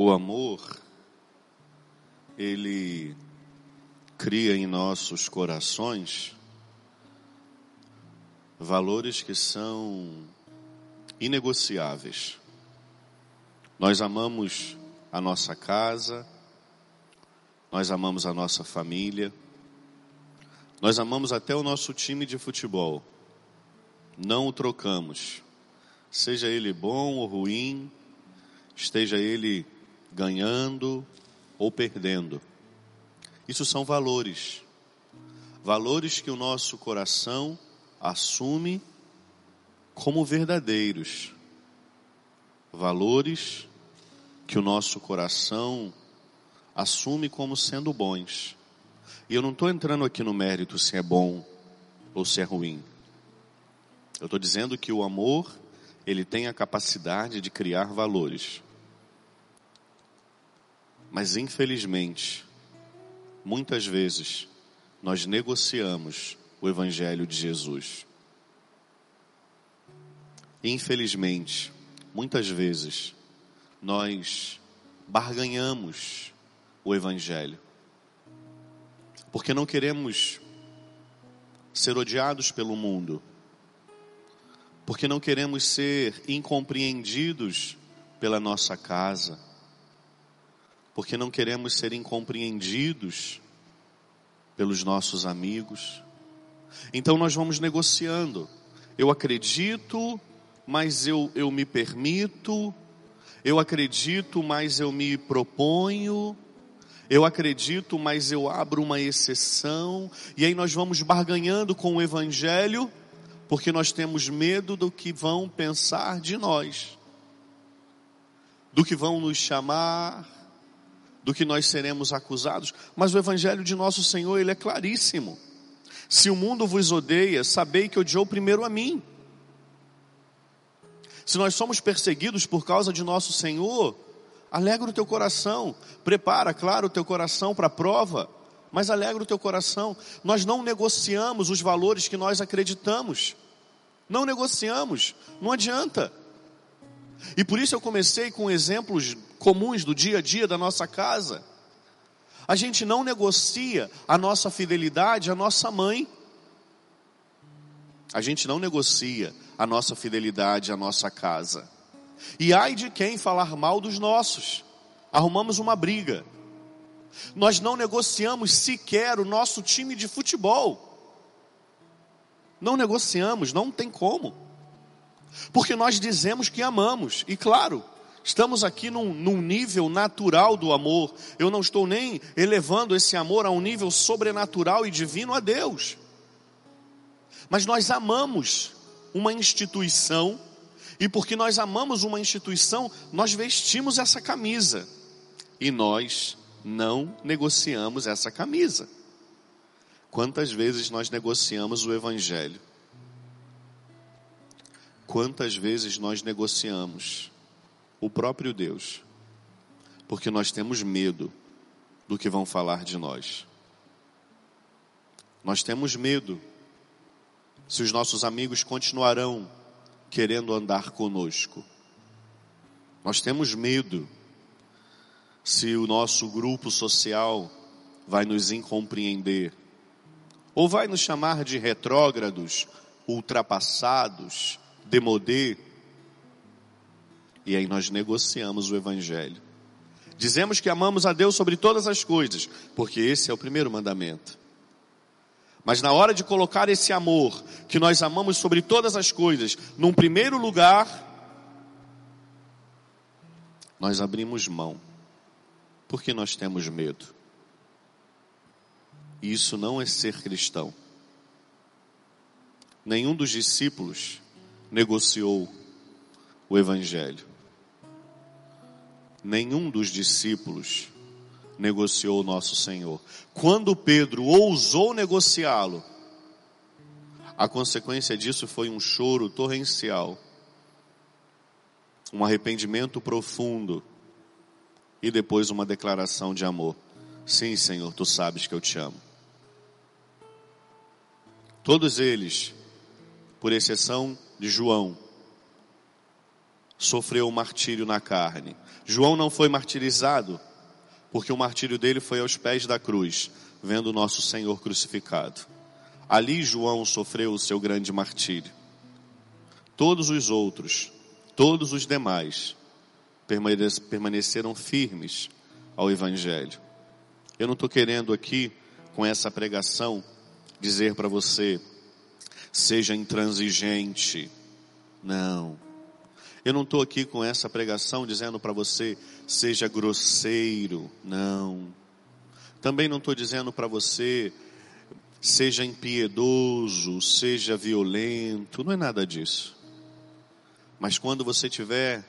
O amor, ele cria em nossos corações valores que são inegociáveis. Nós amamos a nossa casa, nós amamos a nossa família, nós amamos até o nosso time de futebol. Não o trocamos, seja ele bom ou ruim, esteja ele ganhando ou perdendo. Isso são valores. Valores que o nosso coração assume como verdadeiros. Valores que o nosso coração assume como sendo bons. E eu não estou entrando aqui no mérito se é bom ou se é ruim. Eu estou dizendo que o amor, ele tem a capacidade de criar valores. Mas infelizmente, muitas vezes, nós negociamos o Evangelho de Jesus. Infelizmente, muitas vezes, nós barganhamos o Evangelho, porque não queremos ser odiados pelo mundo, porque não queremos ser incompreendidos pela nossa casa, porque não queremos ser incompreendidos pelos nossos amigos. Então nós vamos negociando. Eu acredito, mas eu, eu me permito. Eu acredito, mas eu me proponho. Eu acredito, mas eu abro uma exceção. E aí nós vamos barganhando com o Evangelho, porque nós temos medo do que vão pensar de nós, do que vão nos chamar, do que nós seremos acusados, mas o evangelho de nosso Senhor, ele é claríssimo. Se o mundo vos odeia, sabei que odiou primeiro a mim. Se nós somos perseguidos por causa de nosso Senhor, alegra o teu coração, prepara, claro, o teu coração para a prova, mas alegra o teu coração. Nós não negociamos os valores que nós acreditamos. Não negociamos, não adianta. E por isso eu comecei com exemplos comuns do dia a dia da nossa casa. A gente não negocia a nossa fidelidade à nossa mãe. A gente não negocia a nossa fidelidade à nossa casa. E ai de quem falar mal dos nossos. Arrumamos uma briga. Nós não negociamos sequer o nosso time de futebol. Não negociamos, não tem como. Porque nós dizemos que amamos, e claro, estamos aqui num, num, nível natural do amor. Eu não estou nem elevando esse amor a um nível sobrenatural e divino a Deus. Mas nós amamos uma instituição, e porque nós amamos uma instituição, nós vestimos essa camisa. E nós não negociamos essa camisa. Quantas vezes nós negociamos o Evangelho? Quantas vezes nós negociamos o próprio Deus, porque nós temos medo do que vão falar de nós. Nós temos medo se os nossos amigos continuarão querendo andar conosco. Nós temos medo se o nosso grupo social vai nos incompreender ou vai nos chamar de retrógrados, ultrapassados, demodê. E aí nós negociamos o Evangelho. Dizemos que amamos a Deus sobre todas as coisas, porque esse é o primeiro mandamento. Mas na hora de colocar esse amor, que nós amamos sobre todas as coisas, num primeiro lugar, nós abrimos mão, porque nós temos medo. E isso não é ser cristão. Nenhum dos discípulos negociou o Evangelho. Nenhum dos discípulos negociou o nosso Senhor. Quando Pedro ousou negociá-lo, a consequência disso foi um choro torrencial, um arrependimento profundo e depois uma declaração de amor. Sim, Senhor, tu sabes que eu te amo. Todos eles, por exceção de João, sofreu o martírio na carne. João não foi martirizado, porque o martírio dele foi aos pés da cruz, vendo o nosso Senhor crucificado. Ali João sofreu o seu grande martírio. Todos os outros, todos os demais, permaneceram firmes ao Evangelho. Eu não estou querendo aqui, com essa pregação, dizer para você, seja intransigente. Não. Eu não estou aqui com essa pregação dizendo para você, seja grosseiro. Não. Também não estou dizendo para você, seja impiedoso, seja violento. Não é nada disso. Mas quando você tiver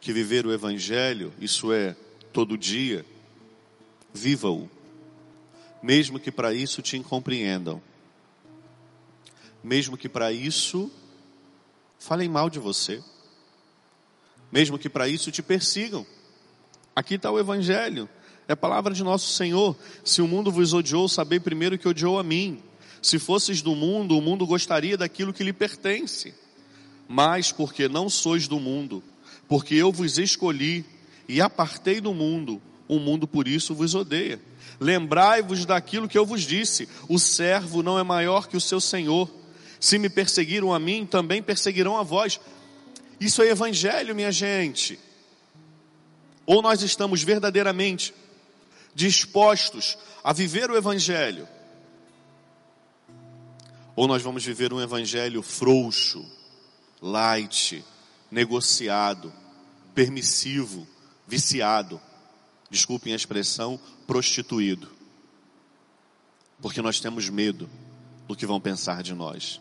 que viver o Evangelho, isso é, todo dia, viva-o. Mesmo que para isso te incompreendam. Mesmo que para isso falem mal de você. Mesmo que para isso te persigam. Aqui está o Evangelho. É a palavra de nosso Senhor. Se o mundo vos odiou, sabei primeiro que odiou a mim. Se fosses do mundo, o mundo gostaria daquilo que lhe pertence mas porque não sois do mundo, porque eu vos escolhi e apartei do mundo, o mundo por isso vos odeia. Lembrai-vos daquilo que eu vos disse: o servo não é maior que o seu senhor. Se me perseguiram a mim, também perseguirão a vós. Isso é evangelho, minha gente. Ou nós estamos verdadeiramente dispostos a viver o evangelho, ou nós vamos viver um evangelho frouxo, light, negociado, permissivo, viciado. Desculpem a expressão, prostituído. Porque nós temos medo do que vão pensar de nós.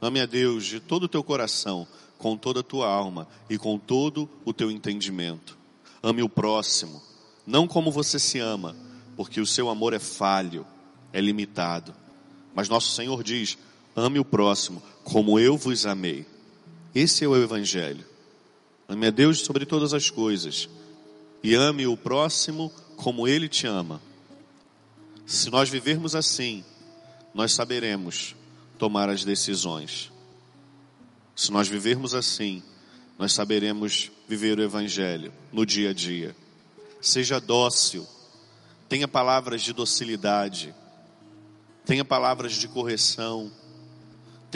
Ame a Deus de todo o teu coração, com toda a tua alma e com todo o teu entendimento. Ame o próximo, não como você se ama, porque o seu amor é falho, é limitado. Mas nosso Senhor diz: ame o próximo como eu vos amei. Esse é o Evangelho. Ame a Deus sobre todas as coisas e ame o próximo como ele te ama. Se nós vivermos assim, nós saberemos tomar as decisões. Se nós vivermos assim, nós saberemos viver o Evangelho no dia a dia. Seja dócil, tenha palavras de docilidade, tenha palavras de correção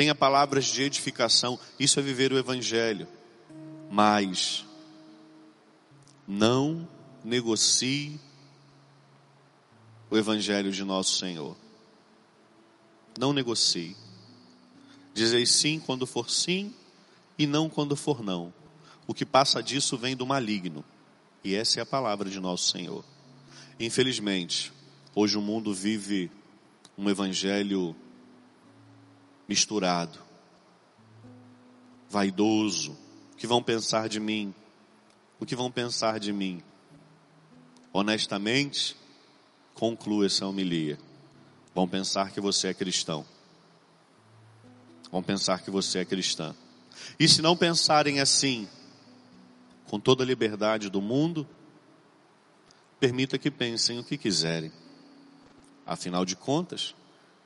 tenha palavras de edificação, isso é viver o Evangelho. Mas não negocie o Evangelho de nosso Senhor. Não negocie. Dizei sim quando for sim e não quando for não. O que passa disso vem do maligno. E essa é a palavra de nosso Senhor. Infelizmente, hoje o mundo vive um evangelho misturado, vaidoso. O que vão pensar de mim? O que vão pensar de mim? Honestamente, conclua essa homilia. Vão pensar que você é cristão. Vão pensar que você é cristã. E se não pensarem assim, com toda a liberdade do mundo, permita que pensem o que quiserem. Afinal de contas,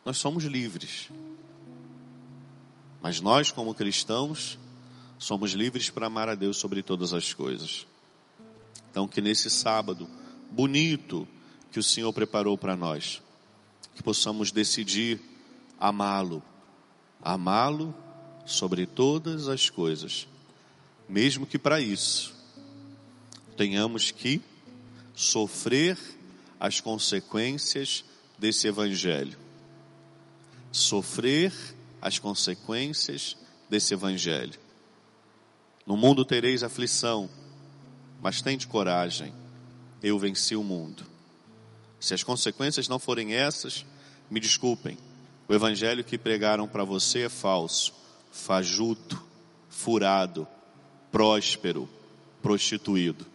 nós somos livres. Mas nós, como cristãos, somos livres para amar a Deus sobre todas as coisas. Então, que nesse sábado bonito que o Senhor preparou para nós, que possamos decidir amá-lo, amá-lo sobre todas as coisas, mesmo que para isso tenhamos que sofrer as consequências desse evangelho. Sofrer as consequências desse evangelho. No mundo tereis aflição, mas tende coragem, eu venci o mundo. Se as consequências não forem essas, me desculpem, o evangelho que pregaram para você é falso, fajuto, furado, próspero, prostituído.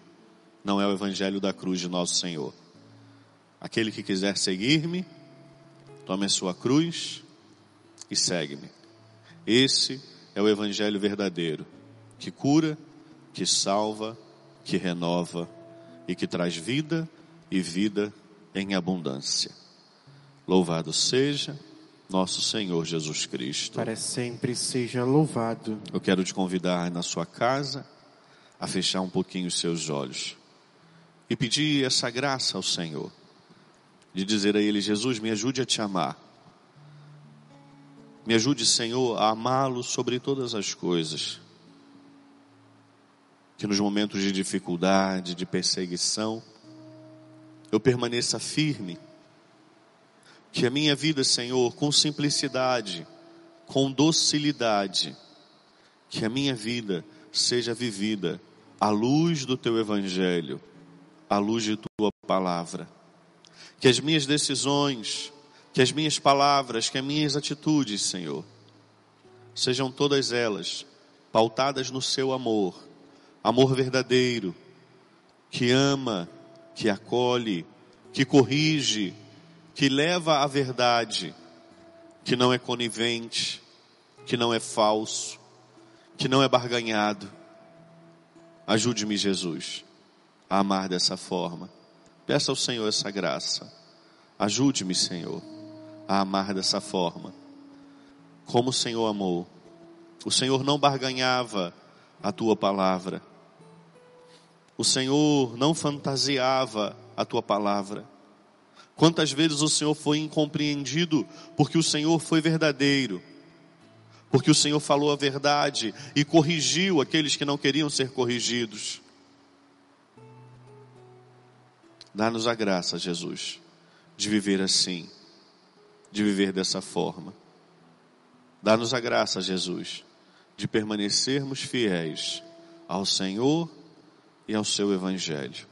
Não é o evangelho da cruz de nosso Senhor. Aquele que quiser seguir-me, tome a sua cruz e segue-me. Esse é o evangelho verdadeiro, que cura, que salva, que renova e que traz vida e vida em abundância. Louvado seja nosso Senhor Jesus Cristo. Para sempre seja louvado. Eu quero te convidar na sua casa a fechar um pouquinho os seus olhos e pedir essa graça ao Senhor, de dizer a Ele: Jesus, me ajude a te amar. Me ajude, Senhor, a amá-lo sobre todas as coisas. Que nos momentos de dificuldade, de perseguição, eu permaneça firme. Que a minha vida, Senhor, com simplicidade, com docilidade, que a minha vida seja vivida à luz do teu evangelho, à luz de tua palavra. Que as minhas decisões, que as minhas palavras, que as minhas atitudes, Senhor, sejam todas elas pautadas no seu amor, amor verdadeiro, que ama, que acolhe, que corrige, que leva à verdade, que não é conivente, que não é falso, que não é barganhado. Ajude-me, Jesus, a amar dessa forma. Peça ao Senhor essa graça. Ajude-me, Senhor, a amar dessa forma. Como o Senhor amou. O Senhor não barganhava a tua palavra. O Senhor não fantasiava a tua palavra. Quantas vezes o Senhor foi incompreendido porque o Senhor foi verdadeiro, porque o Senhor falou a verdade e corrigiu aqueles que não queriam ser corrigidos. Dá-nos a graça, Jesus, de viver assim, de viver dessa forma. Dá-nos a graça, Jesus, de permanecermos fiéis ao Senhor e ao seu Evangelho.